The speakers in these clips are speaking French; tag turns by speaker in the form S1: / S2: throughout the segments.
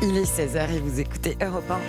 S1: Il est 16h et vous écoutez Europe 1.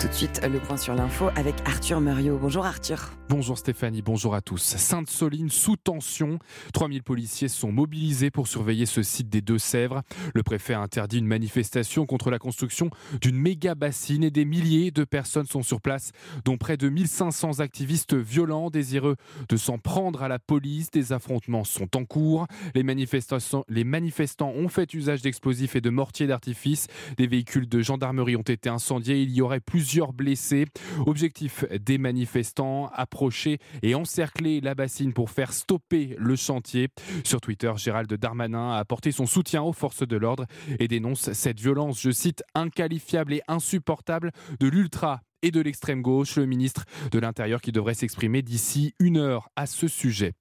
S1: Tout de suite, le point sur l'info avec Arthur Muriot. Bonjour Arthur.
S2: Bonjour Stéphanie, bonjour à tous. Sainte-Soline sous tension. 3000 policiers sont mobilisés pour surveiller ce site des Deux-Sèvres. Le préfet a interdit une manifestation contre la construction d'une méga bassine et des milliers de personnes sont sur place, dont près de 1500 activistes violents désireux de s'en prendre à la police. Des affrontements sont en cours. Les, manifestants ont fait usage d'explosifs et de mortiers d'artifice. Des véhicules de gendarmerie ont été incendiés. Il y aurait plusieurs plusieurs blessés. Objectif des manifestants, et encercler la bassine pour faire stopper le chantier. Sur Twitter, Gérald Darmanin a apporté son soutien aux forces de l'ordre et dénonce cette violence, je cite, inqualifiable et insupportable de l'ultra et de l'extrême gauche, le ministre de l'Intérieur qui devrait s'exprimer d'ici une heure à ce sujet.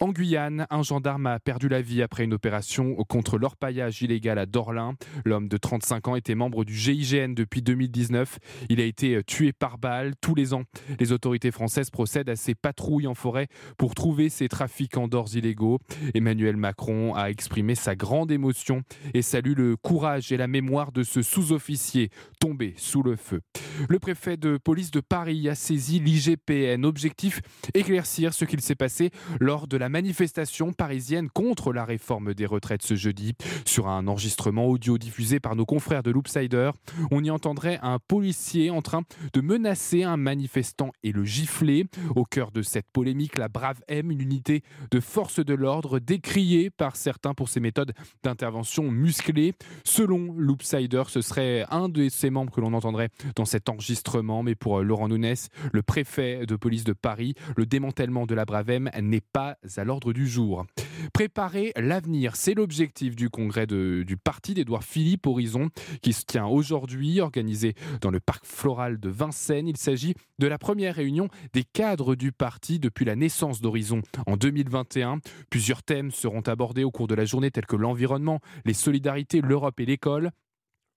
S2: En Guyane, un gendarme a perdu la vie après une opération contre l'orpaillage illégal à Dorlin. L'homme de 35 ans était membre du GIGN depuis 2019. Il a été tué par balle. Tous les ans, les autorités françaises procèdent à ces patrouilles en forêt pour trouver ces trafiquants d'ors illégaux. Emmanuel Macron a exprimé sa grande émotion et salue le courage et la mémoire de ce sous-officier tombé sous le feu. Le préfet police de Paris a saisi l'IGPN. Objectif éclaircir ce qu'il s'est passé lors de la manifestation parisienne contre la réforme des retraites ce jeudi. Sur un enregistrement audio diffusé par nos confrères de Loopsider, on y entendrait un policier en train de menacer un manifestant et le gifler. Au cœur de cette polémique, la Brave M, une unité de force de l'ordre décriée par certains pour ses méthodes d'intervention musclées. Selon Loopsider, ce serait un de ses membres que l'on entendrait dans cet enregistrement. Mais pour Laurent Nunes, le préfet de police de Paris, le démantèlement de la Brave M n'est pas à l'ordre du jour. Préparer l'avenir, c'est l'objectif du congrès du parti d'Édouard Philippe Horizon qui se tient aujourd'hui, organisé dans le parc floral de Vincennes. Il s'agit de la première réunion des cadres du parti depuis la naissance d'Horizon en 2021. Plusieurs thèmes seront abordés au cours de la journée tels que l'environnement, les solidarités, l'Europe et l'école.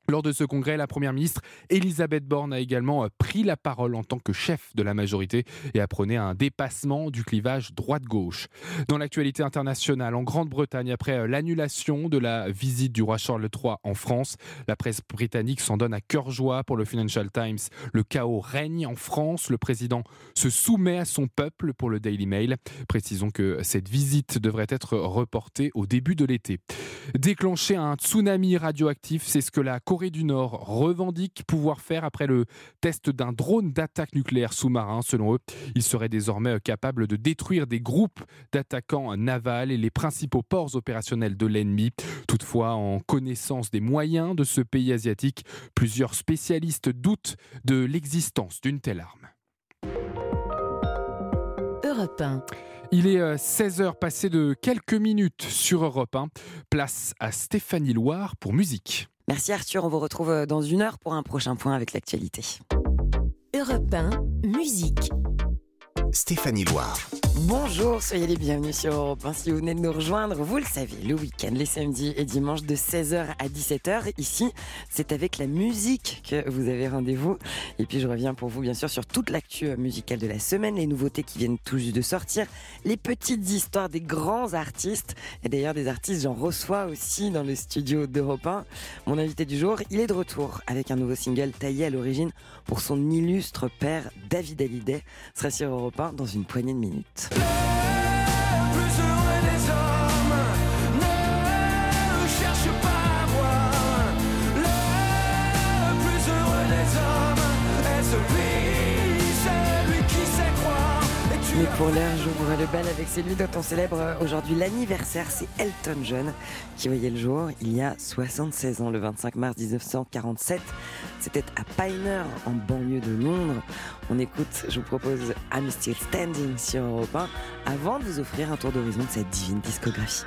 S2: Lors de ce congrès, la Première ministre Elisabeth Borne a également euh, pris la parole en tant que chef de la majorité et a prôné un dépassement du clivage droite-gauche. Dans l'actualité internationale, en Grande-Bretagne, après euh, l'annulation de la visite du roi Charles III en France, la presse britannique s'en donne à cœur joie pour le Financial Times. Le chaos règne en France. Le président se soumet à son peuple pour le Daily Mail. Précisons que cette visite devrait être reportée au début de l'été. Déclencher un tsunami radioactif, c'est ce que la Corée du Nord revendique pouvoir faire après le test d'un drone d'attaque nucléaire sous-marin. Selon eux, il serait désormais capable de détruire des groupes d'attaquants navals et les principaux ports opérationnels de l'ennemi. Toutefois, en connaissance des moyens de ce pays asiatique, plusieurs spécialistes doutent de l'existence d'une telle arme.
S1: Europe 1.
S2: Il est 16h euh, passé de quelques minutes sur Europe 1. Place à Stéphanie Loire pour musique.
S1: Merci Arthur, on vous retrouve euh, dans une heure pour un prochain point avec l'actualité. Europe 1, musique.
S3: Stéphanie Loire.
S1: Bonjour, soyez les bienvenus sur Europe 1. Si vous venez de nous rejoindre, vous le savez, le week-end, les samedis et dimanches de 16h à 17h. Ici, c'est avec la musique que vous avez rendez-vous. Et puis, je reviens pour vous, bien sûr, sur toute l'actu musicale de la semaine, les nouveautés qui viennent tout juste de sortir, les petites histoires des grands artistes. Et d'ailleurs, des artistes, j'en reçois aussi dans le studio d'Europe 1. Mon invité du jour, il est de retour avec un nouveau single taillé à l'origine pour son illustre père, David Hallyday. sera sur Europe 1 dans une poignée de minutes. Bless. Mais pour l'heure, j'ouvre le bal avec celui dont on célèbre aujourd'hui l'anniversaire. C'est Elton John qui voyait le jour il y a 76 ans, le 25 mars 1947. C'était à Pioneer, en banlieue de Londres. On écoute, je vous propose I'm Still Standing sur Europe 1 avant de vous offrir un tour d'horizon de cette divine discographie.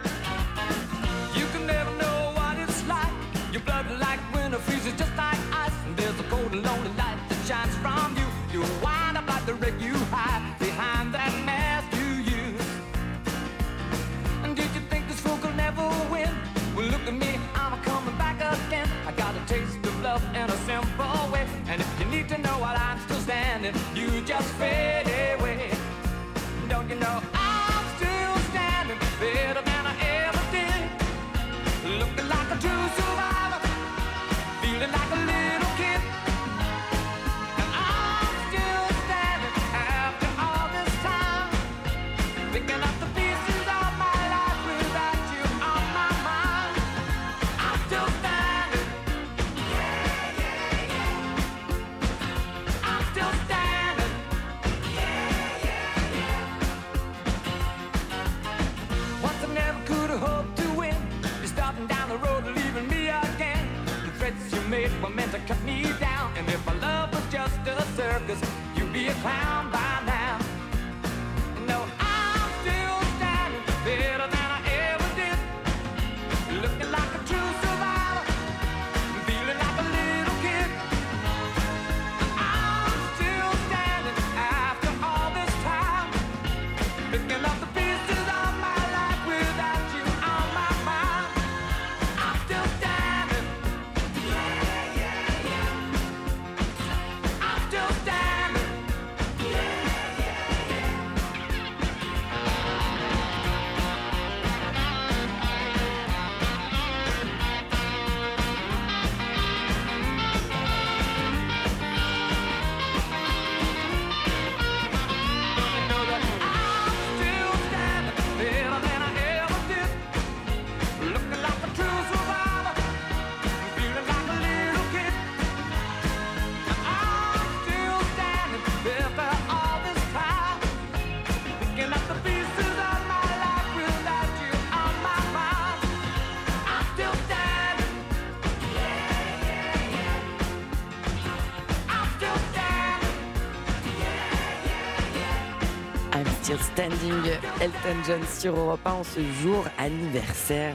S1: Standing, Elton John sur Europe 1 en ce jour anniversaire.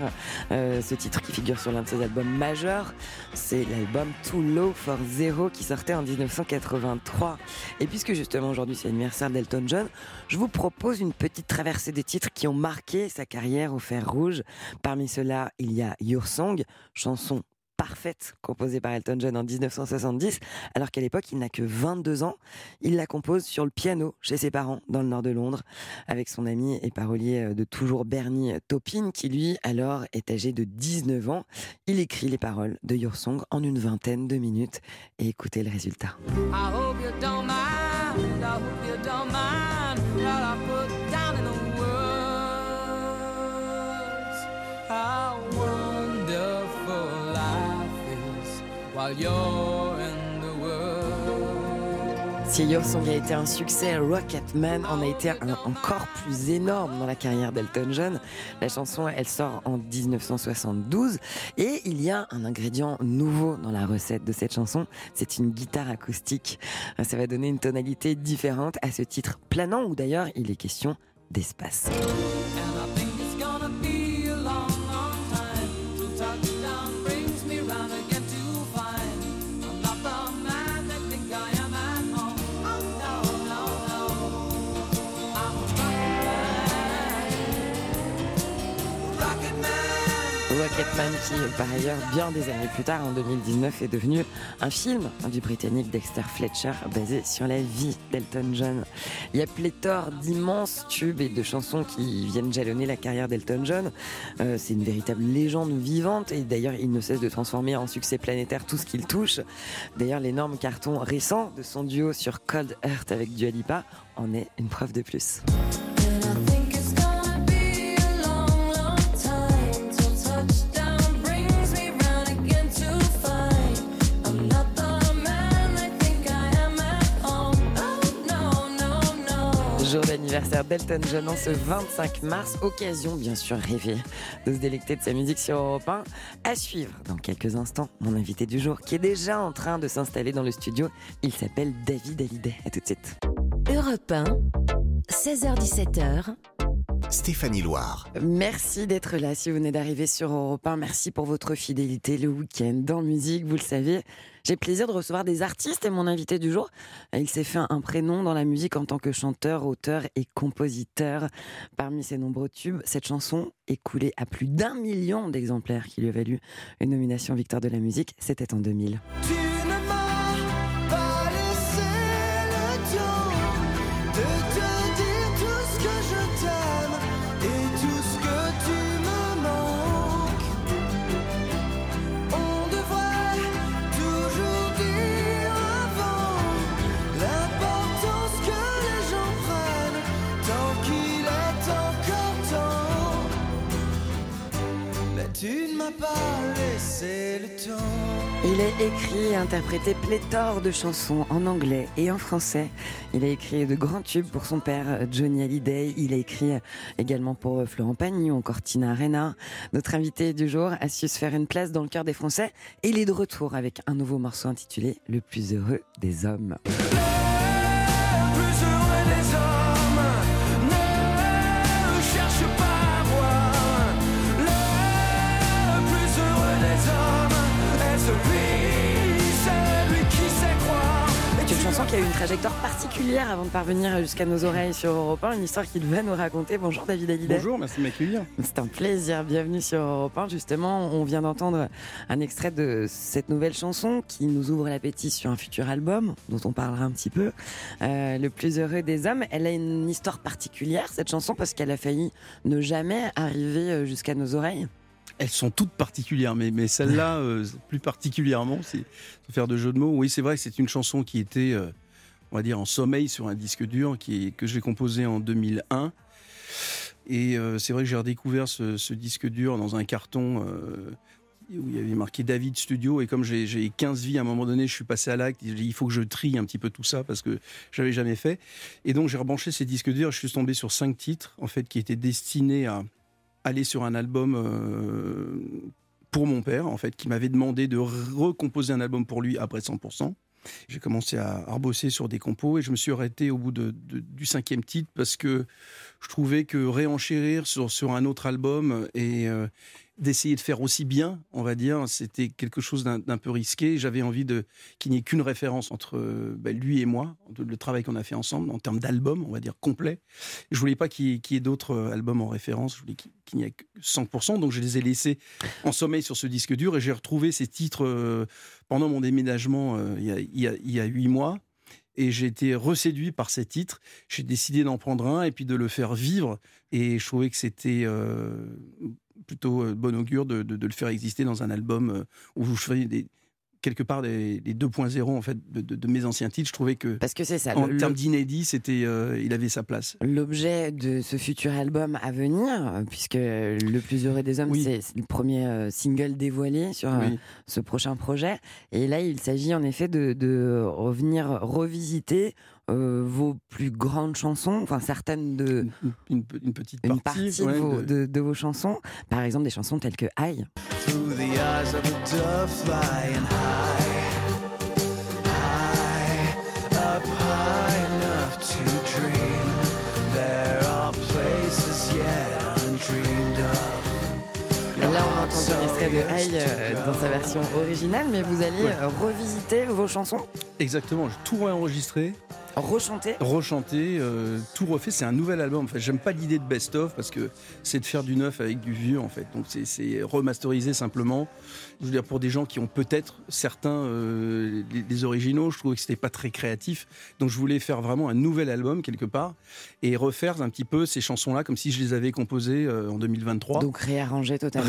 S1: Euh, ce titre qui figure sur l'un de ses albums majeurs, c'est l'album Too Low for Zero qui sortait en 1983. Et puisque justement aujourd'hui c'est l'anniversaire d'Elton John, je vous propose une petite traversée des titres qui ont marqué sa carrière au fer rouge. Parmi ceux-là, il y a Your Song, chanson composée par Elton John en 1970, alors qu'à l'époque il n'a que 22 ans. Il la compose sur le piano chez ses parents dans le nord de Londres, avec son ami et parolier de toujours Bernie Taupin, qui lui alors est âgé de 19 ans. Il écrit les paroles de Your Song en une vingtaine de minutes et écoutez le résultat. Si Your Song a été un succès, Rocketman en a été encore plus énorme dans la carrière d'Elton John. La chanson, elle sort en 1972 et il y a un ingrédient nouveau dans la recette de cette chanson, c'est une guitare acoustique. Ça va donner une tonalité différente à ce titre planant où d'ailleurs il est question d'espace. Rocketman qui, par ailleurs, bien des années plus tard, en 2019, est devenu un film du Britannique Dexter Fletcher basé sur la vie d'Elton John. Il y a pléthore d'immenses tubes et de chansons qui viennent jalonner la carrière d'Elton John. Euh, c'est une véritable légende vivante et d'ailleurs il ne cesse de transformer en succès planétaire tout ce qu'il touche. D'ailleurs l'énorme carton récent de son duo sur Cold Earth avec Dua Lipa en est une preuve de plus. D'anniversaire d'Elton John en ce 25 mars. Occasion, bien sûr, rêvée de se délecter de sa musique sur Europe 1. À suivre dans quelques instants, mon invité du jour qui est déjà en train de s'installer dans le studio. Il s'appelle David Hallyday. À tout de suite.
S4: Europe 1, 16h17h,
S3: Stéphanie Loire.
S1: Merci d'être là. Si vous venez d'arriver sur Europe 1, merci pour votre fidélité le week-end dans musique. Vous le savez, j'ai plaisir de recevoir des artistes et mon invité du jour, il s'est fait un prénom dans la musique en tant que chanteur, auteur et compositeur. Parmi ses nombreux tubes, cette chanson écoulée à plus d'un million d'exemplaires qui lui a valu une nomination Victoire de la musique, c'était en 2000.
S5: Tu
S1: Il a écrit et interprété pléthore de chansons en anglais et en français. Il a écrit de grands tubes pour son père, Johnny Hallyday. Il a écrit également pour Florent Pagny ou encore Arena. Notre invité du jour a su se faire une place dans le cœur des Français. Il est de retour avec un nouveau morceau intitulé Le plus heureux des hommes.
S6: Qui
S1: a eu une trajectoire particulière avant de parvenir jusqu'à nos oreilles sur Europe 1. Une histoire qu'il va nous raconter. Bonjour David Hallyday.
S7: Bonjour, merci de m'accueillir.
S1: C'est un plaisir, bienvenue sur Europe 1. Justement, on vient d'entendre un extrait de cette nouvelle chanson qui nous ouvre l'appétit sur un futur album dont on parlera un petit peu. Euh, le plus heureux des hommes. Elle a une histoire particulière, cette chanson, parce qu'elle a failli ne jamais arriver euh, jusqu'à nos oreilles.
S7: Elles sont toutes particulières, mais, mais celle-là, euh, plus particulièrement, c'est faire de jeu de mots. Oui, c'est vrai c'est une chanson qui était, euh, on va dire, en sommeil sur un disque dur qui que j'ai composé en 2001. Et euh, c'est vrai que j'ai redécouvert ce, disque dur dans un carton euh, où il y avait marqué David Studio. Et comme j'ai j'ai 15 vies, à un moment donné, je suis passé à l'acte. Il faut que je trie un petit peu tout ça parce que j'avais jamais fait. Et donc j'ai rebranché ces disques durs. Je suis tombé sur cinq titres en fait qui étaient destinés à aller sur un album euh, pour mon père, en fait, qui m'avait demandé de recomposer un album pour lui après 100%. J'ai commencé à, rebosser sur des compos et je me suis arrêté au bout du cinquième titre parce que je trouvais que réenchérir sur, sur un autre album et euh, d'essayer de faire aussi bien, on va dire, c'était quelque chose d'un peu risqué. J'avais envie de qu'il n'y ait qu'une référence entre euh, ben, lui et moi, le travail qu'on a fait ensemble en termes d'album, on va dire complet. Je voulais pas qu'il y ait, d'autres euh, albums en référence. Je voulais qu'il n'y ait que 100%. Donc je les ai laissés en sommeil sur ce disque dur et j'ai retrouvé ces titres euh, pendant mon déménagement il y a- huit mois. Et j'ai été reséduit par ces titres. J'ai décidé d'en prendre un et puis de le faire vivre. Et je trouvais que c'était plutôt euh, bon augure de, de- de le faire exister dans un album euh, où je ferais des, quelque part des, des 2.0 en fait de, de- de mes anciens titres. Je trouvais que
S1: Parce que c'est ça.
S7: en termes d'inédit, c'était, euh, il avait sa place.
S1: L'objet de ce futur album à venir, puisque Le plus heureux des hommes,
S7: Oui.
S1: c'est le premier euh, single dévoilé sur euh, ce prochain projet. Et là, il s'agit en effet de, de revenir revisiter euh, vos plus grandes chansons, enfin certaines de
S7: Une, une- une petite
S1: une
S7: partie,
S1: de, vos,
S7: de-
S1: de- de vos chansons. Par exemple, des chansons telles que Aïe.
S6: Through the eyes of a dove flying high, high, up high enough to dream. There are places yet undreamed of.
S1: Là, on a entendu un extrait de Aïe euh, dans sa version originale, mais vous allez
S7: Ouais.
S1: revisiter vos chansons,
S7: Exactement, j'ai tout réenregistré,
S1: rechanter.
S7: rechanté, euh, tout refait. C'est un nouvel album. En fait, j'aime pas l'idée de best-of parce que c'est de faire du neuf avec du vieux en fait. Donc c'est- remasterisé simplement. Je veux dire pour des gens qui ont peut-être certains euh, les, les originaux, je trouvais que c'était pas très créatif. Donc je voulais faire vraiment un nouvel album quelque part et refaire un petit peu ces chansons-là comme si je les avais composées euh, en 2023.
S1: Donc réarranger totalement.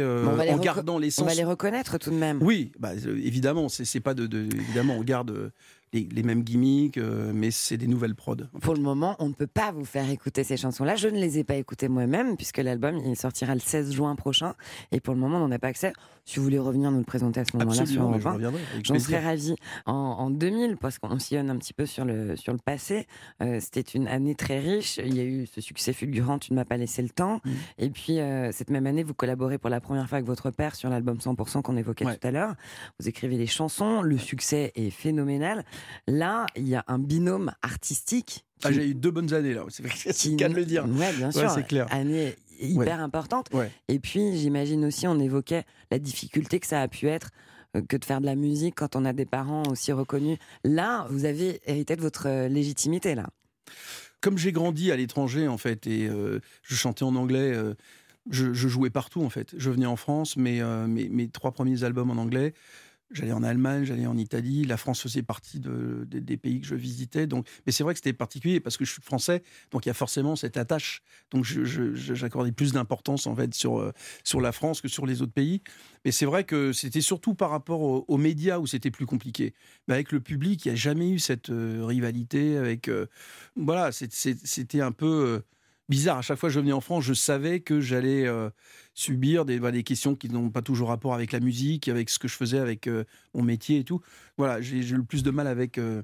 S7: euh,
S1: on va les
S7: en
S1: reco-
S7: gardant
S1: On
S7: l'essence.
S1: va les reconnaître tout de même.
S7: Oui, bah, euh, évidemment, c'est pas de, de- évidemment, on garde euh, les, les mêmes gimmicks, euh, mais c'est des nouvelles prods. en fait.
S1: Pour le moment, on ne peut pas vous faire écouter ces chansons-là. Je ne les ai pas écoutées moi-même, puisque l'album il sortira le 16 juin prochain. Et pour le moment, on n'en a pas accès. Si vous voulez revenir nous le présenter à ce moment-là sur Europe
S7: je
S1: 1,
S7: reviendrai avec
S1: J'en serais ravie. En, en 2000, parce qu'on sillonne un petit peu sur le, sur le passé, euh, c'était une année très riche. Il y a eu ce succès fulgurant, Tu ne m'as pas laissé le temps.
S7: Mm.
S1: Et puis, euh, cette même année, vous collaborez pour la première fois avec votre père sur l'album 100% qu'on évoquait
S7: Ouais.
S1: tout à l'heure. Vous écrivez les chansons, le succès est phénoménal. Là, il y a un binôme artistique.
S7: Ah, j'ai eu deux bonnes années là, c'est
S1: qui-
S7: c'est le cas de le dire.
S1: Ouais, bien
S7: Ouais,
S1: sûr.
S7: c'est clair.
S1: Année hyper importante.
S7: Ouais.
S1: Et puis, j'imagine aussi, on évoquait la difficulté que ça a pu être euh, que de faire de la musique quand on a des parents aussi reconnus. Là, vous avez hérité de votre euh, légitimité, là.
S7: Comme j'ai grandi à l'étranger en fait et euh, je chantais en anglais, euh, je, je jouais partout en fait. Je venais en France, mais euh, mes, mes trois premiers albums en anglais. J'allais en Allemagne, j'allais en Italie. La France faisait partie de- des- pays que je visitais. Donc, mais c'est vrai que c'était particulier parce que je suis français, donc il y a forcément cette attache. Donc, j'accordais plus d'importance en fait sur euh, sur la France que sur les autres pays. Mais c'est vrai que c'était surtout par rapport aux, médias où c'était plus compliqué. Mais avec le public, il n'y a jamais eu cette euh, rivalité. Avec euh, voilà, c'était un peu. Bizarre. À chaque fois que je venais en France, je savais que j'allais euh, subir des, voilà, des questions qui n'ont pas toujours rapport avec la musique, avec ce que je faisais, avec euh, mon métier et tout. Voilà, j'ai eu le plus de mal avec euh,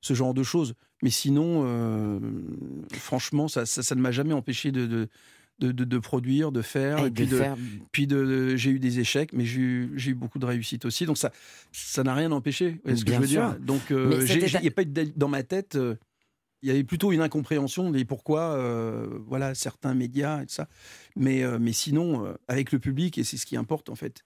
S7: ce genre de choses. Mais sinon, franchement, ça, ça, ça ne m'a jamais empêché de, de, de, de- de produire, de faire.
S1: Et
S7: et puis
S1: de faire
S7: puis de, j'ai eu des échecs, mais j'ai eu, beaucoup de réussites aussi. Donc ça, ça n'a rien empêché. Vous voyez ce que je veux
S1: sûr.
S7: dire Donc il n'y a pas eu dans ma tête. euh, il y avait plutôt une incompréhension des pourquoi, euh, voilà, certains médias et tout ça. Mais, euh, mais sinon, euh, avec le public, et c'est ce qui importe en fait,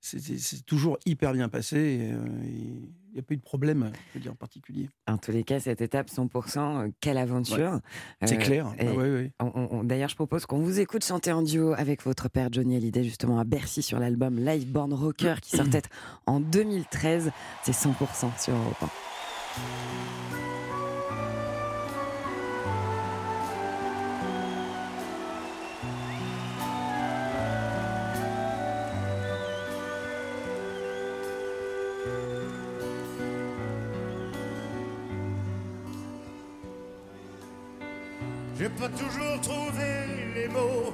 S7: c'est- toujours hyper bien passé. Il n'y a pas eu de problème, je veux dire, en particulier.
S1: En tous les cas, cette étape 100%, euh, quelle aventure.
S7: C'est clair. Ah ouais, ouais.
S1: D'ailleurs, je propose qu'on vous écoute chanter en duo avec votre père Johnny Hallyday, justement à Bercy sur l'album Live Born Rocker qui sortait en 2013. C'est 100% sur Europe 1.
S8: Trouvé les mots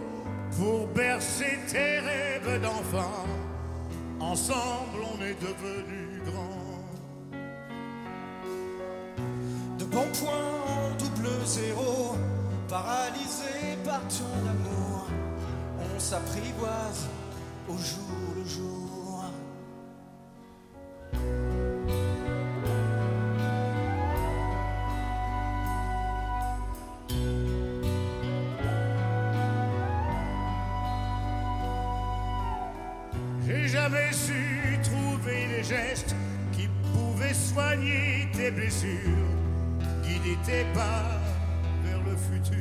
S8: pour bercer tes rêves d'enfant. Ensemble, on est devenus grands.
S9: De bons points en double zéro, paralysé par ton amour, on s'apprivoise au jour le jour.
S8: Jamais su trouver les gestes qui pouvaient soigner tes blessures, guider tes pas vers le futur.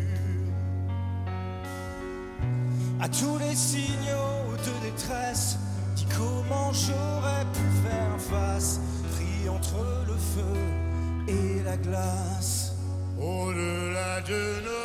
S9: À tous les signaux de détresse, dis comment j'aurais pu faire face, pris entre le feu et la glace.
S8: Au-delà de nos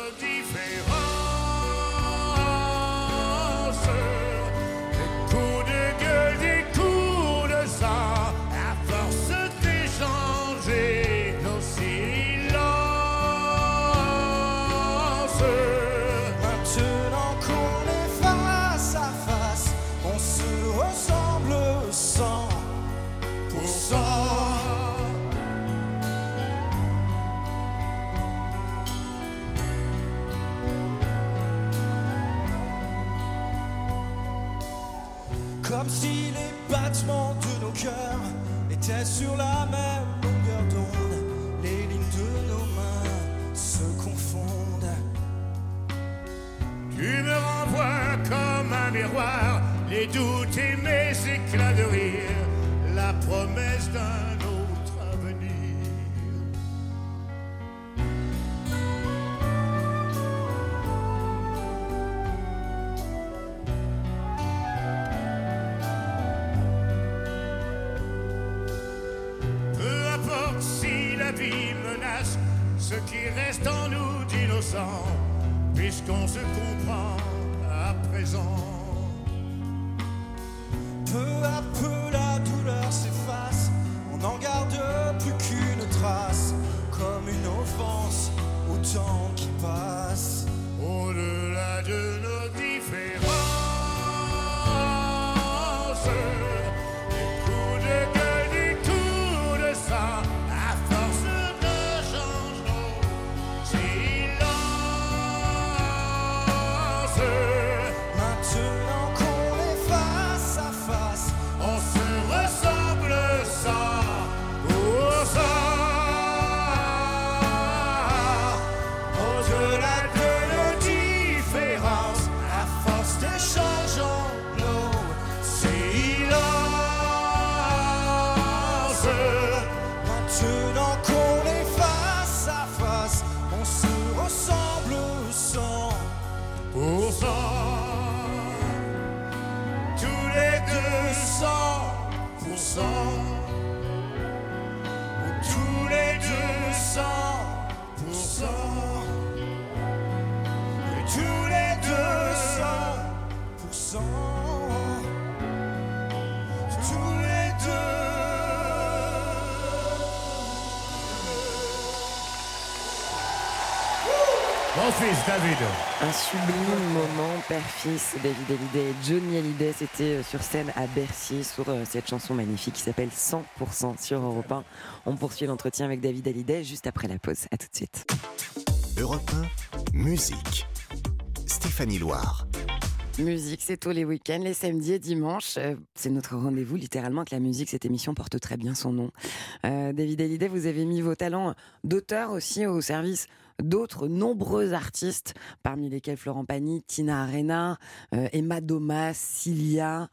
S8: ce qui reste en nous d'innocent, puisqu'on se comprend à présent. Fils, David.
S1: Un sublime moment, père-fils, David Hallyday et Johnny Hallyday, c'était euh, sur scène à Bercy sur euh, cette chanson magnifique qui s'appelle 100% sur Europe 1. On poursuit l'entretien avec David Hallyday juste après la pause. À tout de suite.
S3: Europe 1, musique. Stéphanie Loire.
S1: Musique, c'est tous les week-ends, les samedis et dimanches. Euh, C'est notre rendez-vous, littéralement, que la musique, cette émission porte très bien son nom. Euh, David Hallyday, vous avez mis vos talents d'auteur aussi au service d'autres nombreux artistes, parmi lesquels Florent Pagny, Tina Arena, euh, Emma Domas, Cilia,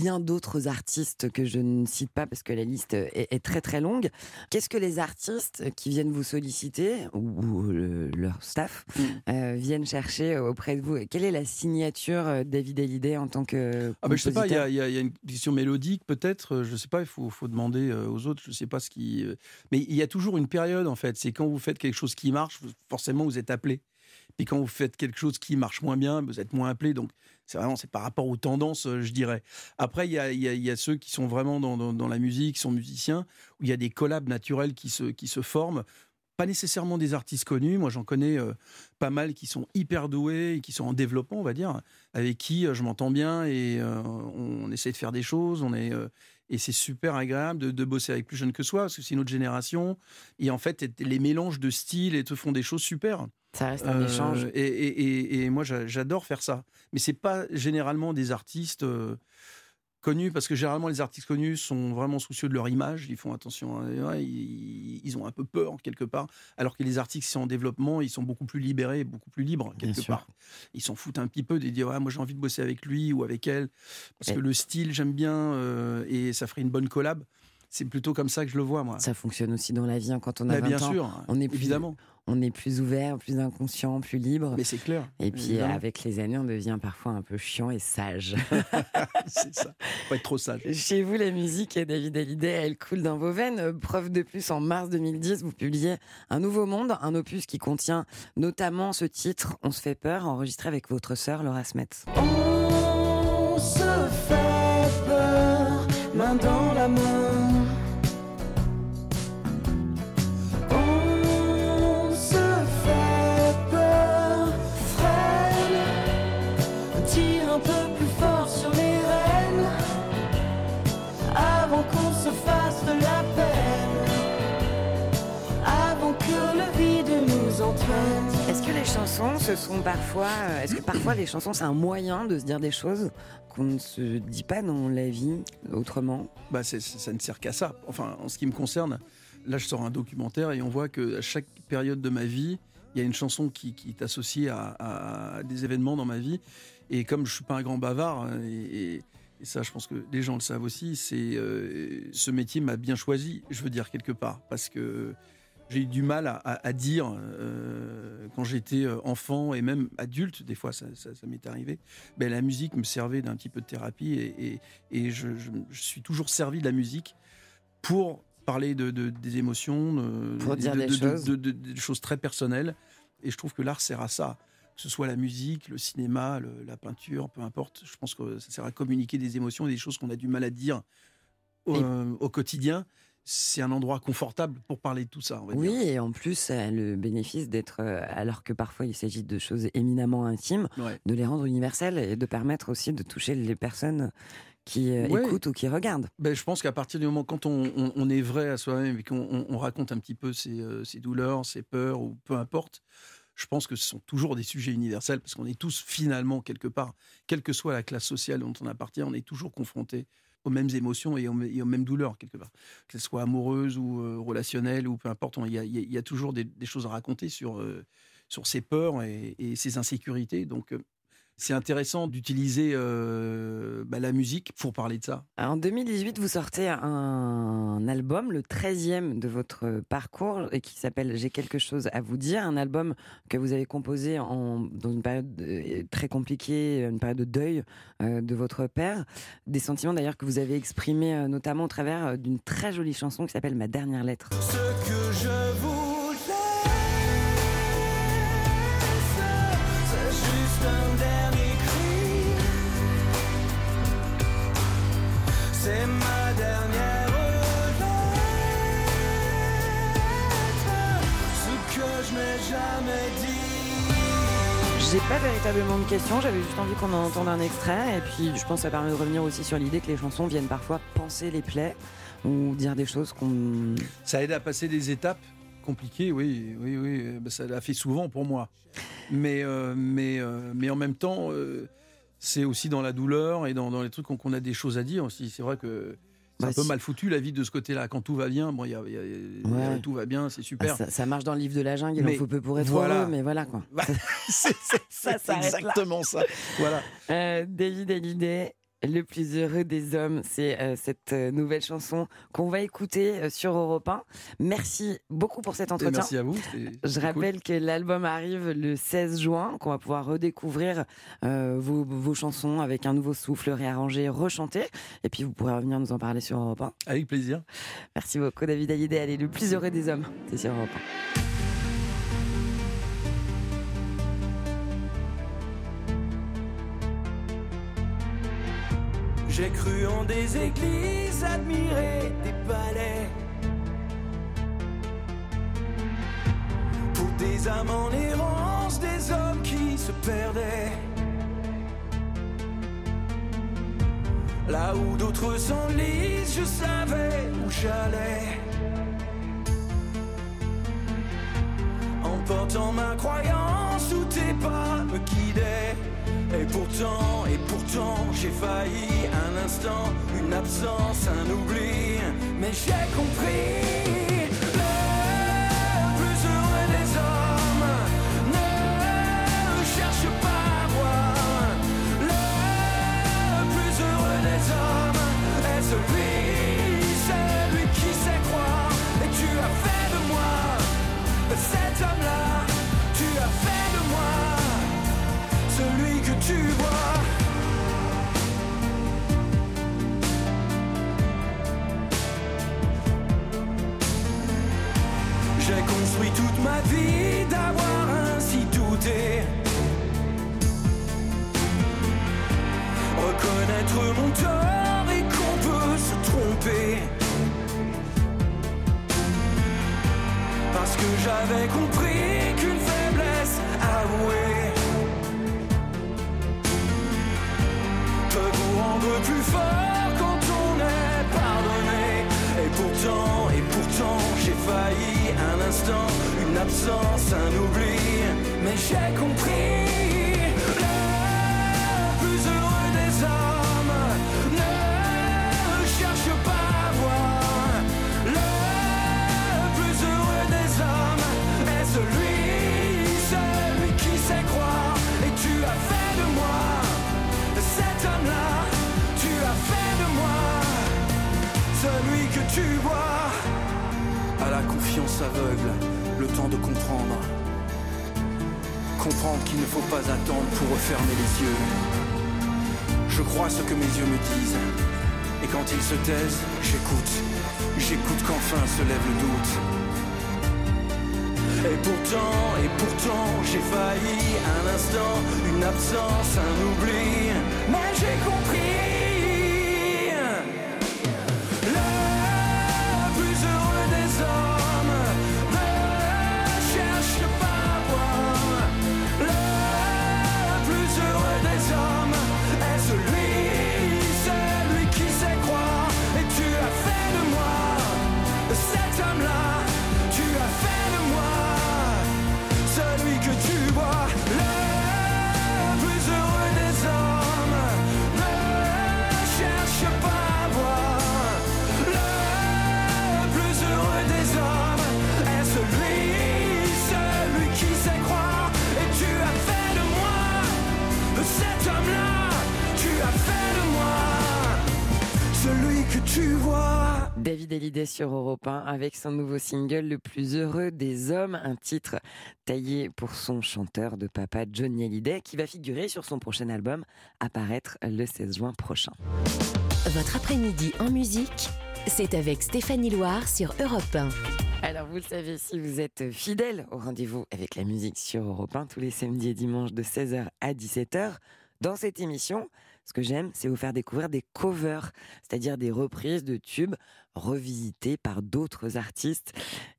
S1: bien d'autres artistes que je ne cite pas parce que la liste est, est très très longue. Qu'est-ce que les artistes qui viennent vous solliciter ou, ou le- leur staff euh, viennent chercher auprès de vous? Quelle est la signature euh, David Hallyday en tant que
S7: Ah ben, je sais pas, il y, a- y y une question mélodique peut-être, euh, je sais pas, il faut, faut demander euh, aux autres, je sais pas ce qui... euh, Mais il y a toujours une période en fait, c'est quand vous faites quelque chose qui marche, forcément vous êtes appelé. Puis quand vous faites quelque chose qui marche moins bien, vous êtes moins appelé, donc c'est vraiment c'est par rapport aux tendances, euh, je dirais. Après, il y a, ceux qui sont vraiment dans, la musique, qui sont musiciens, où il y a des collabs naturels qui se, qui se forment. Pas nécessairement des artistes connus, moi j'en connais euh, pas mal qui sont hyper doués, et qui sont en développement, on va dire, avec qui euh, je m'entends bien et on, essaie de faire des choses, on est, et c'est super agréable de, de bosser avec plus jeunes que soi, parce que c'est une autre génération, et en fait les mélanges de styles et te font des choses super.
S1: Ça reste un
S7: Euh,
S1: échange.
S7: Et, et- et- et moi, j'a- j'adore faire ça. Mais c'est pas généralement des artistes euh, connus, parce que généralement, les artistes connus sont vraiment soucieux de leur image. Ils font attention. à- ouais, ils, ils ont un peu peur, quelque part. Alors que les artistes qui sont en développement, ils sont beaucoup plus libérés, beaucoup plus libres,
S1: Bien
S7: quelque
S1: sûr.
S7: part. Ils s'en foutent un petit peu de dire, ouais, moi, j'ai envie de bosser avec lui ou avec elle. Parce
S1: Et-
S7: que le style, j'aime bien, euh, et ça ferait une bonne collab. C'est plutôt comme ça que je le vois, moi.
S1: Ça fonctionne aussi dans la vie hein, quand on a
S7: Bah,
S1: 20
S7: bien
S1: ans.
S7: sûr,
S1: on est plus-
S7: évidemment.
S1: On est plus ouvert, plus inconscient, plus libre.
S7: Mais c'est clair.
S1: Et puis
S7: évidemment.
S1: avec les années, on devient parfois un peu chiant et sage.
S7: c'est ça. Faut être trop sage.
S1: Chez vous, la musique, et David Hallyday, elle coule dans vos veines. Euh, Preuve de plus, en mars 2010, vous publiez Un Nouveau Monde, un opus qui contient notamment ce titre, On se fait peur, enregistré avec votre sœur Laura Smet.
S9: On se fait peur, main dans la main.
S1: Ce sont parfois. euh, Est-ce que parfois les chansons, c'est un moyen de se dire des choses qu'on ne se dit pas dans la vie autrement?
S7: Bah, ça ne sert qu'à ça. Enfin, en ce qui me concerne, là, je sors un documentaire et on voit que à chaque période de ma vie, il y a une chanson qui, est associée à, des événements dans ma vie. Et comme je suis pas un grand bavard, et ça, je pense que les gens le savent aussi, c'est euh, ce métier m'a bien choisi, je veux dire quelque part, parce que j'ai eu du mal à, à- à dire euh, quand j'étais euh, enfant et même adulte, des fois ça, ça- ça m'est arrivé, ben, la musique me servait d'un petit peu de thérapie et, et- et je, je- je suis toujours servi de la musique pour parler de, de- des émotions, de,
S1: Pour dire
S7: de-
S1: des
S7: de- de-
S1: choses.
S7: des très personnelles. Et je trouve que l'art sert à ça, que ce soit la musique, le cinéma, le- la peinture, peu importe. Je pense que ça sert à communiquer des émotions et des choses qu'on a du mal à dire au, au quotidien. C'est un endroit confortable pour parler de tout ça. On va
S1: Oui,
S7: dire.
S1: et en plus, ça a le bénéfice d'être, euh, alors que parfois il s'agit de choses éminemment intimes,
S7: Ouais.
S1: de les rendre universelles et de permettre aussi de toucher les personnes qui euh,
S7: Ouais.
S1: écoutent ou qui regardent.
S7: Ben, je pense qu'à partir du moment quand on, on- on est vrai à soi-même et qu'on on- on raconte un petit peu ses, euh, ses douleurs, ses peurs ou peu importe, je pense que ce sont toujours des sujets universels parce qu'on est tous finalement quelque part, quelle que soit la classe sociale dont on appartient, on est toujours confronté aux mêmes émotions et aux, mêmes douleurs quelque part, qu'elles soient amoureuses ou euh, relationnelles ou peu importe. on- Il y a, toujours des, des choses à raconter sur, euh, sur ses peurs et, et ses insécurités. Donc euh, c'est intéressant d'utiliser euh, bah, la musique pour parler de ça.
S1: En 2018, vous sortez un album, le 13e de votre parcours, et qui s'appelle J'ai quelque chose à vous dire. Un album que vous avez composé en, dans une période euh, très compliquée, une période de deuil euh, de votre père. Des sentiments d'ailleurs que vous avez exprimés euh, notamment au travers d'une très jolie chanson qui s'appelle Ma dernière lettre.
S9: Ce
S1: J'ai pas véritablement de questions, j'avais juste envie qu'on en entende un extrait. Et puis je pense que ça permet de revenir aussi sur l'idée que les chansons viennent parfois penser les plaies ou dire des choses qu'on.
S7: Ça aide à passer des étapes compliquées, oui, oui, oui. bah, ça l'a fait souvent pour moi. Mais, euh, mais, euh, mais en même temps, euh, c'est aussi dans la douleur et dans, dans les trucs qu'on a des choses à dire aussi. C'est vrai que c'est
S1: Bah,
S7: un peu
S1: si.
S7: mal foutu la vie de ce côté-là. Quand tout va bien, bon, il y a, y
S1: Ouais.
S7: tout va bien, c'est super.
S1: Ah, ça, ça marche dans le livre de la jungle, il en faut peu pour être
S7: voilà.
S1: heureux, mais voilà quoi.
S7: Bah, c'est
S1: là.
S7: exactement ça. Voilà.
S1: Euh, David Hallyday, le plus heureux des hommes, c'est euh, cette euh, nouvelle chanson qu'on va écouter euh, sur Europe 1. Merci beaucoup pour cet
S7: Et
S1: entretien.
S7: merci à vous.
S1: Je
S7: cool.
S1: rappelle que l'album arrive le 16 juin, qu'on va pouvoir redécouvrir euh, vos, vos chansons avec un nouveau souffle réarrangé, rechanté. Et puis vous pourrez revenir nous en parler sur Europe 1.
S7: Avec plaisir.
S1: Merci beaucoup David Hallyday. Allez, le plus heureux des hommes, c'est sur Europe 1.
S9: J'ai cru en des églises, admiré des palais. Pour des âmes en errance, des hommes qui se perdaient. Là où d'autres s'enlisent, je savais où j'allais. En portant ma croyance où tes pas me guidaient. Et pourtant, et pourtant, j'ai failli un instant, une absence, un oubli. Mais j'ai compris. D'avoir ainsi douté. Reconnaître mon tort et qu'on peut se tromper. Parce que j'avais compris qu'une
S1: Sur Europe 1 avec son nouveau single Le plus heureux des hommes, un titre taillé pour son chanteur de papa Johnny Hallyday qui va figurer sur son prochain album apparaître le 16 juin prochain.
S4: Votre après-midi en musique, c'est avec Stéphanie Loire sur Europe 1.
S1: Alors vous le savez, si vous êtes fidèle au rendez-vous avec la musique sur Europe 1 tous les samedis et dimanches de 16h à 17h, dans cette émission, ce que j'aime, c'est vous faire découvrir des covers, c'est-à-dire des reprises de tubes revisités par d'autres artistes.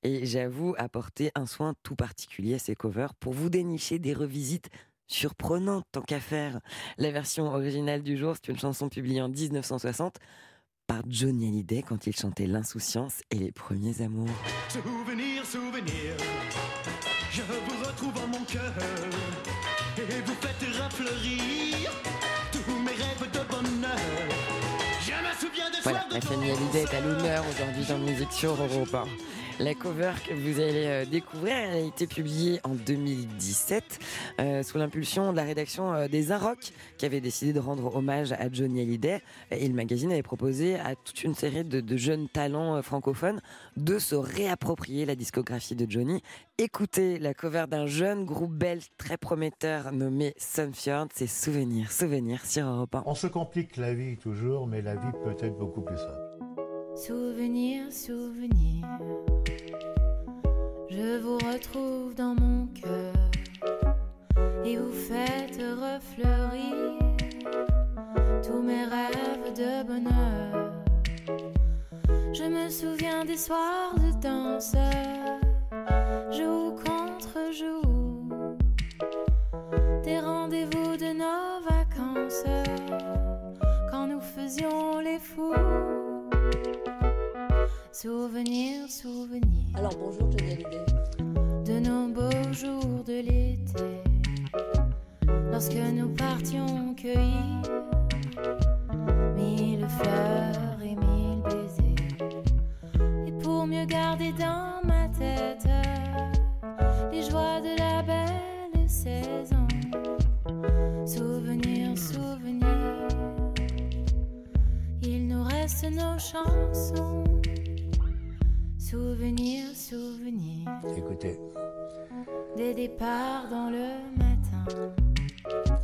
S1: Et j'avoue apporter un soin tout particulier à ces covers pour vous dénicher des revisites surprenante tant qu'à faire. La version originale du jour, c'est une chanson publiée en 1960 par Johnny Hallyday quand il chantait l'insouciance et les premiers amours.
S9: Souvenir, souvenir, je vous retrouve mon cœur
S1: famille Hallyday est à l'honneur aujourd'hui dans Musique sur Europe 1. La cover que vous allez euh, découvrir, elle a été publiée en 2017 euh, sous l'impulsion de la rédaction euh, des Inrocks qui avait décidé de rendre hommage à Johnny Hallyday et le magazine avait proposé à toute une série de, de jeunes talents francophones de se réapproprier la discographie de Johnny. Écoutez la cover d'un jeune groupe belge très prometteur nommé Sunfjord, c'est Souvenir, Souvenir sur Europe 1.
S10: On se complique la vie toujours, mais la vie peut être beaucoup plus simple.
S11: Souvenir, souvenir, je vous retrouve dans mon cœur et vous faites refleurir tous mes rêves de bonheur. Je me souviens des soirs de danse, jour contre jour, des rendez-vous de nos vacances quand nous faisions les fous. Souvenir, souvenir.
S12: Alors bonjour Johnny Hallyday.
S11: De nos beaux jours de l'été, lorsque nous partions cueillir mille fleurs et mille baisers. Et pour mieux garder dans ma tête les joies de la belle saison. Souvenir, souvenir, il nous reste nos chansons. Souvenir, souvenir
S10: Écoutez,
S11: des départs dans le matin.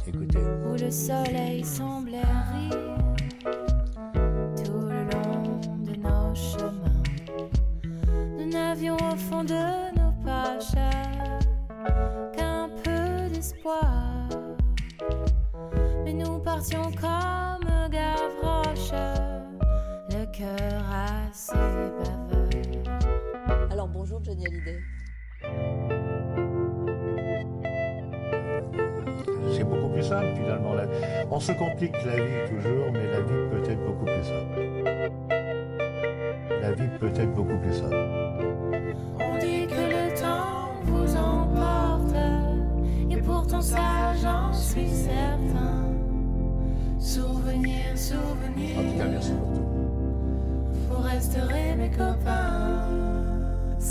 S10: Écoutez.
S11: où le soleil semblait rire
S10: complique la vie toujours,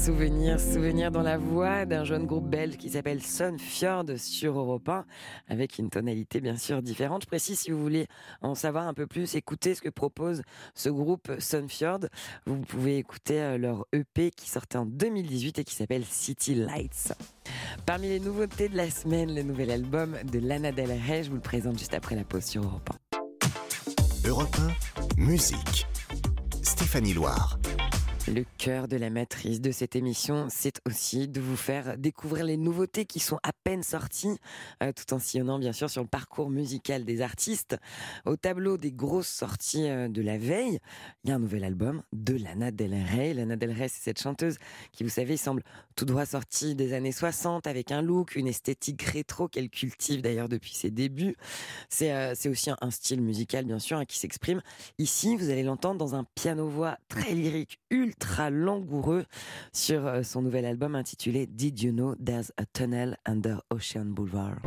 S1: Souvenir, souvenir dans la voix d'un jeune groupe belge qui s'appelle Sunfjord sur Europe 1, avec une tonalité bien sûr différente. Je précise, si vous voulez en savoir un peu plus, écoutez ce que propose ce groupe Sunfjord. Vous pouvez écouter euh, leur EP qui sortait en 2018 et qui s'appelle City Lights. Parmi les nouveautés de la semaine, le nouvel album de Lana Del Rey, je vous le présente juste après la pause sur Europe 1.
S3: Europe 1, musique. Stéphanie Loire.
S1: Le cœur de la matrice de cette émission, c'est aussi de vous faire découvrir les nouveautés qui sont à peine sorties, euh, tout en sillonnant bien sûr sur le parcours musical des artistes. Au tableau des grosses sorties euh, de la veille, il y a un nouvel album de Lana Del Rey. Lana Del Rey, c'est cette chanteuse qui, vous savez, semble tout droit sortie des années 60 avec un look, une esthétique rétro qu'elle cultive d'ailleurs depuis ses débuts. C'est euh, aussi un, un style musical bien sûr hein, qui s'exprime. Ici, vous allez l'entendre dans un piano-voix très lyrique, ultra langoureux, sur euh, son nouvel album intitulé Did You Know There's a Tunnel Under Ocean Boulevard?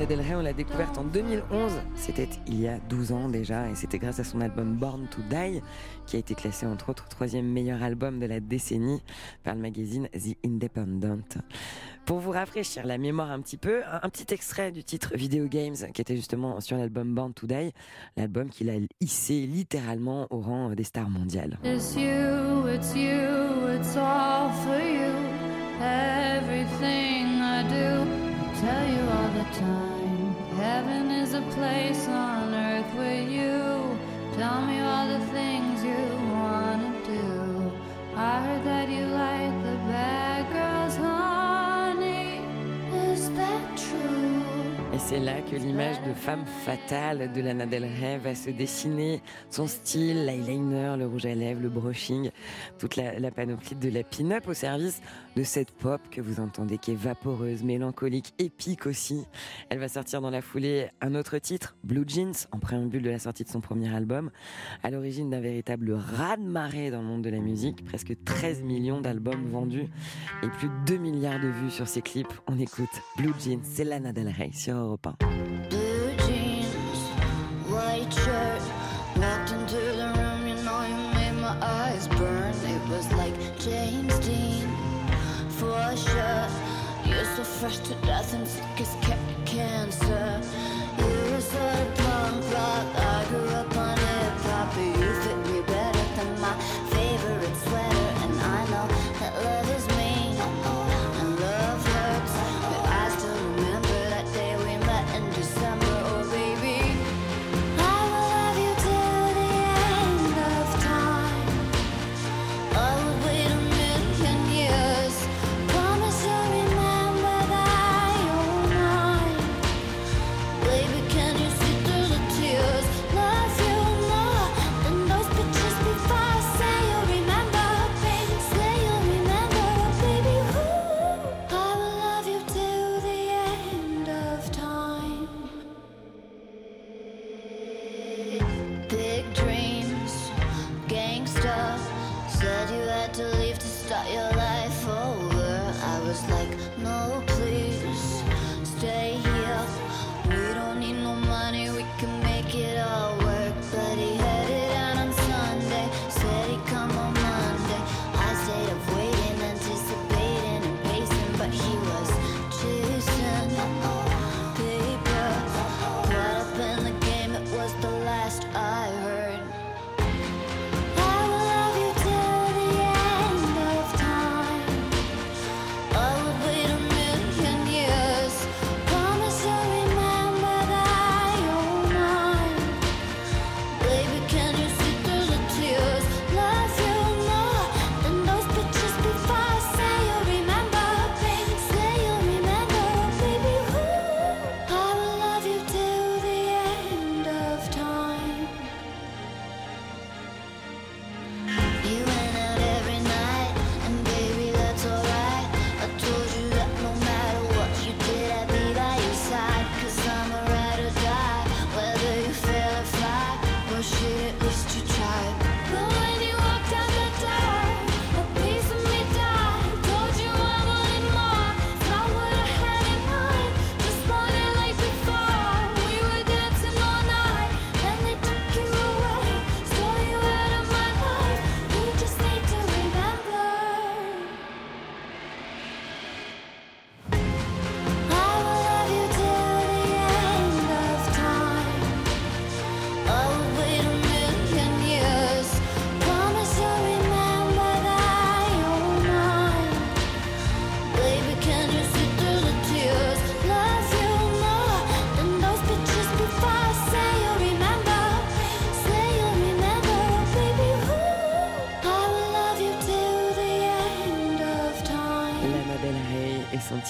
S1: Lana Del Rey, on l'a découverte en 2011. C'était il y a 12 ans déjà, et c'était grâce à son album Born to Die, qui a été classé entre autres troisième meilleur album de la décennie par le magazine The Independent. Pour vous rafraîchir la mémoire un petit peu, un petit extrait du titre Video Games, qui était justement sur l'album Born to Die, l'album qu'il a hissé littéralement au rang des stars mondiales.
S11: It's you, it's you, it's all for you. Everything time. Heaven is a place on earth you. Tell me all the things you wanna do. I heard that you like the honey. Is that true?
S1: Et c'est là que l'image de femme fatale de Lana Del Rey va se dessiner. Son style, l'eyeliner, le rouge à lèvres, le brushing, toute la panoplie de la pin-up au service de cette pop que vous entendez qui est vaporeuse, mélancolique, épique aussi. Elle va sortir dans la foulée un autre titre, Blue Jeans, en préambule de la sortie de son premier album, à l'origine d'un véritable raz-de-marée dans le monde de la musique, presque 13 millions d'albums vendus et plus de 2 milliards de vues sur ses clips. On écoute Blue Jeans, c'est Lana Del Rey sur Europe 1.
S13: Blue jeans, white shirt. Walked into the room, you know you made my eyes burn. It was like James Dean, You're so fresh to death and sick as ca- cancer. You're a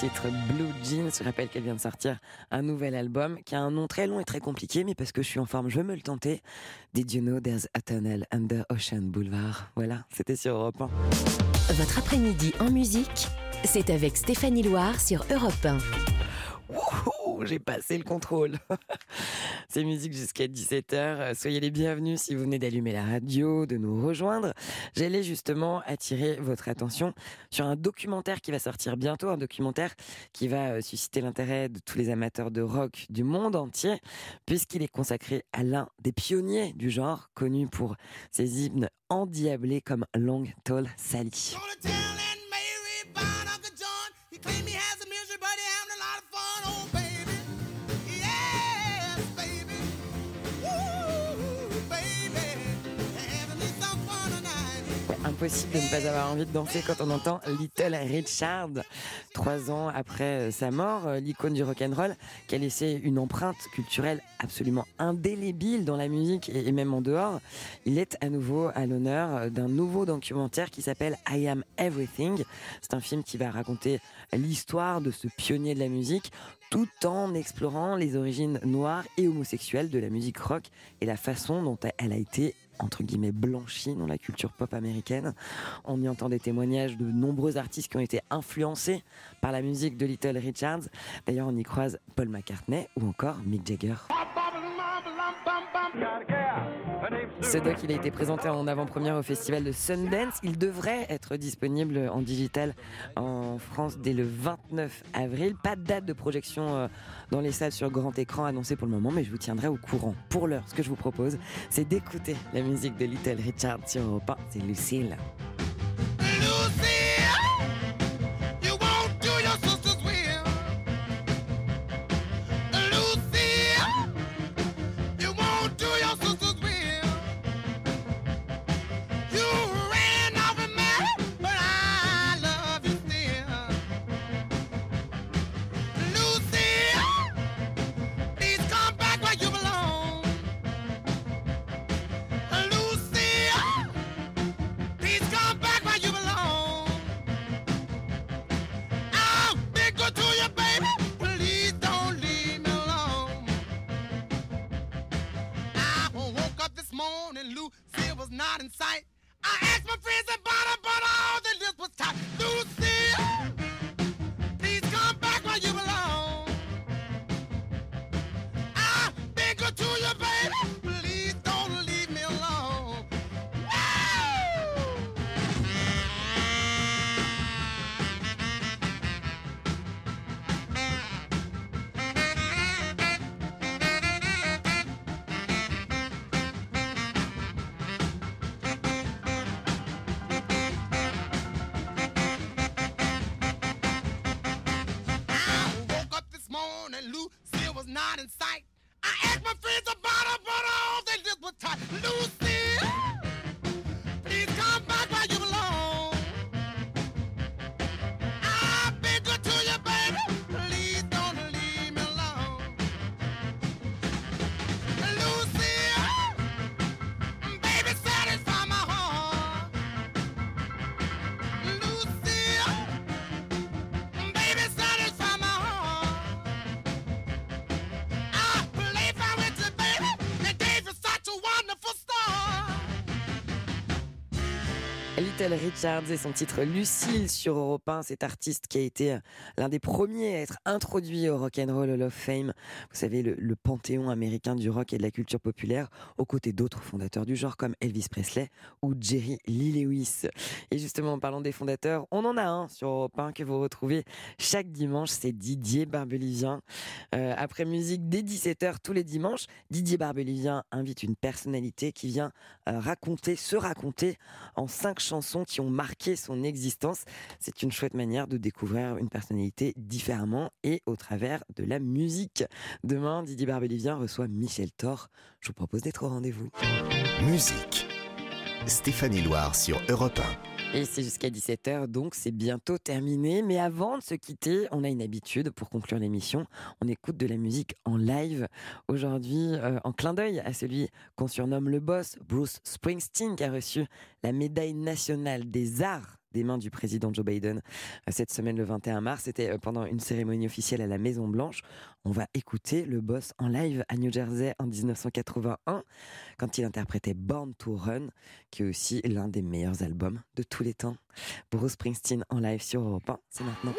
S1: titre Blue Jeans. Je rappelle qu'elle vient de sortir un nouvel album qui a un nom très long et très compliqué, mais parce que je suis en forme, je veux me le tenter. Did you know there's a tunnel under Ocean Boulevard? Voilà, c'était sur Europe 1.
S4: Votre après-midi en musique, c'est avec Stéphanie Loire sur Europe 1.
S1: Wouhou, j'ai passé le contrôle. C'est musique jusqu'à 17h. Soyez les bienvenus si vous venez d'allumer la radio, de nous rejoindre. J'allais justement attirer votre attention sur un documentaire qui va sortir bientôt, un documentaire qui va euh, susciter l'intérêt de tous les amateurs de rock du monde entier, puisqu'il est consacré à l'un des pionniers du genre, connu pour ses hymnes endiablés comme Long Tall Sally. Impossible de ne pas avoir envie de danser quand on entend Little Richard. Trois ans après euh, sa mort, euh, l'icône du rock'n'roll, qui a laissé une empreinte culturelle absolument indélébile dans la musique et même en dehors, il est à nouveau à l'honneur euh, d'un nouveau documentaire qui s'appelle I Am Everything. C'est un film qui va raconter l'histoire de ce pionnier de la musique tout en explorant les origines noires et homosexuelles de la musique rock et la façon dont elle a été entre guillemets blanchie dans la culture pop américaine. On y entend des témoignages de nombreux artistes qui ont été influencés par la musique de Little Richards. D'ailleurs, on y croise Paul McCartney ou encore Mick Jagger. Ce doc, il a été présenté en avant-première au festival de Sundance. Il devrait être disponible en digital en France dès le 29 avril. Pas de date de projection euh, dans les salles sur grand écran annoncée pour le moment, mais je vous tiendrai au courant. Pour l'heure, ce que je vous propose, c'est d'écouter la musique de Little Richard sur Europe 1. C'est Lucille.
S6: Lucille
S1: Little Richards et son titre Lucille sur Europe 1, cet artiste qui a été euh, l'un des premiers à être introduit au Rock'n'Roll Hall of Fame, vous savez, le, le panthéon américain du rock et de la culture populaire, aux côtés d'autres fondateurs du genre comme Elvis Presley ou Jerry Lee Lewis. Et justement, en parlant des fondateurs, on en a un sur Europe 1 que vous retrouvez chaque dimanche, c'est Didier Barbelivien. Euh, après musique, dès 17h tous les dimanches, Didier Barbelivien invite une personnalité qui vient euh, raconter, se raconter en cinq chansons qui ont marqué son existence. C'est une chouette manière de découvrir une personnalité différemment et au travers de la musique. Demain, Didier Barbelivien reçoit Michel Thor. Je vous propose d'être au rendez-vous.
S3: Musique. Stéphanie Loire sur Europe
S1: Et c'est jusqu'à 17h, donc c'est bientôt terminé. Mais avant de se quitter, on a une habitude pour conclure l'émission. On écoute de la musique en live. Aujourd'hui, euh, en clin d'œil à celui qu'on surnomme le boss, Bruce Springsteen, qui a reçu la médaille nationale des arts des mains du président Joe Biden euh, cette semaine le 21 mars. C'était euh, pendant une cérémonie officielle à la Maison Blanche. On va écouter le boss en live à New Jersey en 1981 quand il interprétait Born to Run, qui est aussi l'un des meilleurs albums de tous les temps. Bruce Springsteen en live sur Europe 1, c'est maintenant.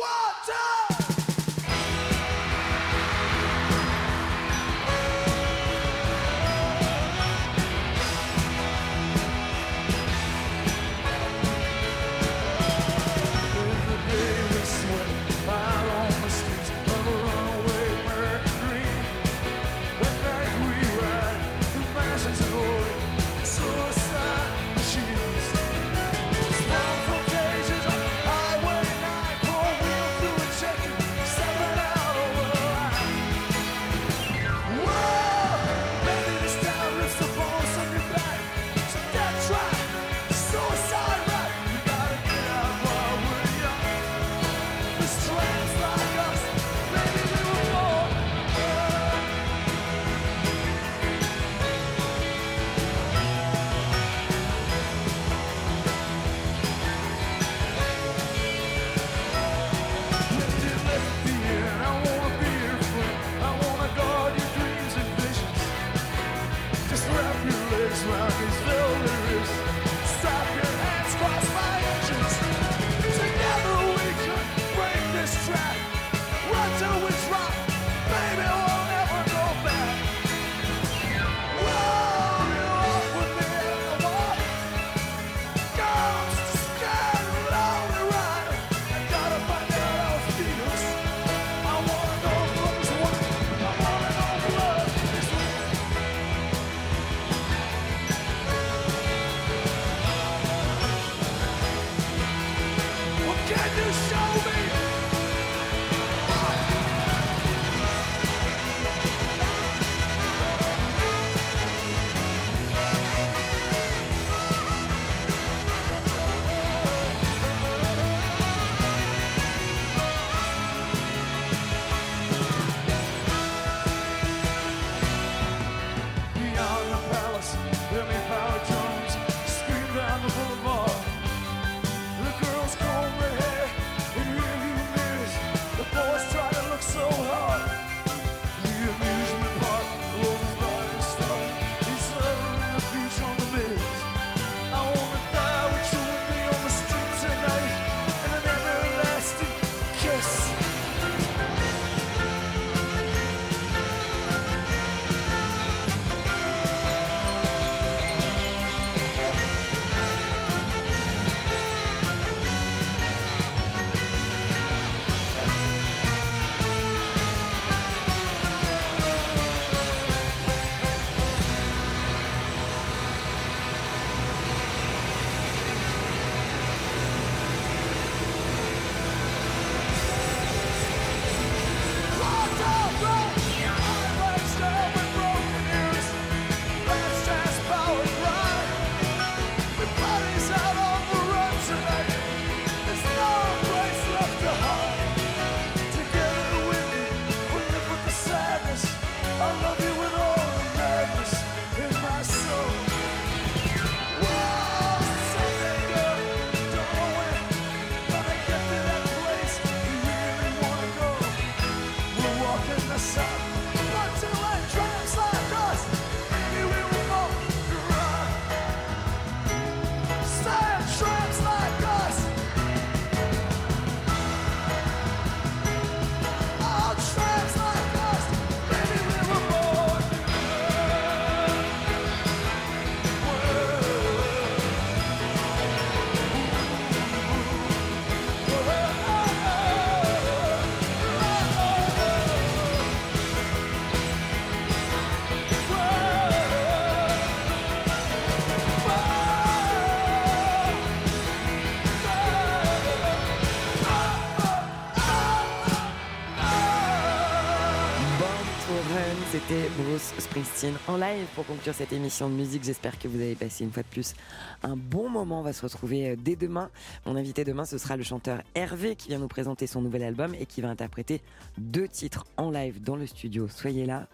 S1: Springsteen en live pour conclure cette émission de musique. J'espère que vous avez passé une fois de plus un bon moment. On va se retrouver euh, dès demain. Mon invité demain, ce sera le chanteur Hervé qui vient nous présenter son nouvel album et qui va interpréter deux titres en live dans le studio. Soyez là.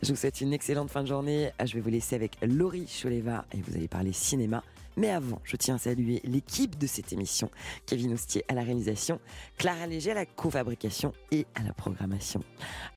S1: Je vous souhaite une excellente fin de journée. Je vais vous laisser avec Laurie Choleva et vous allez parler cinéma. Mais avant, je tiens à saluer l'équipe de cette émission. Kevin Oustier à la réalisation, Clara Léger à la cofabrication et à la programmation.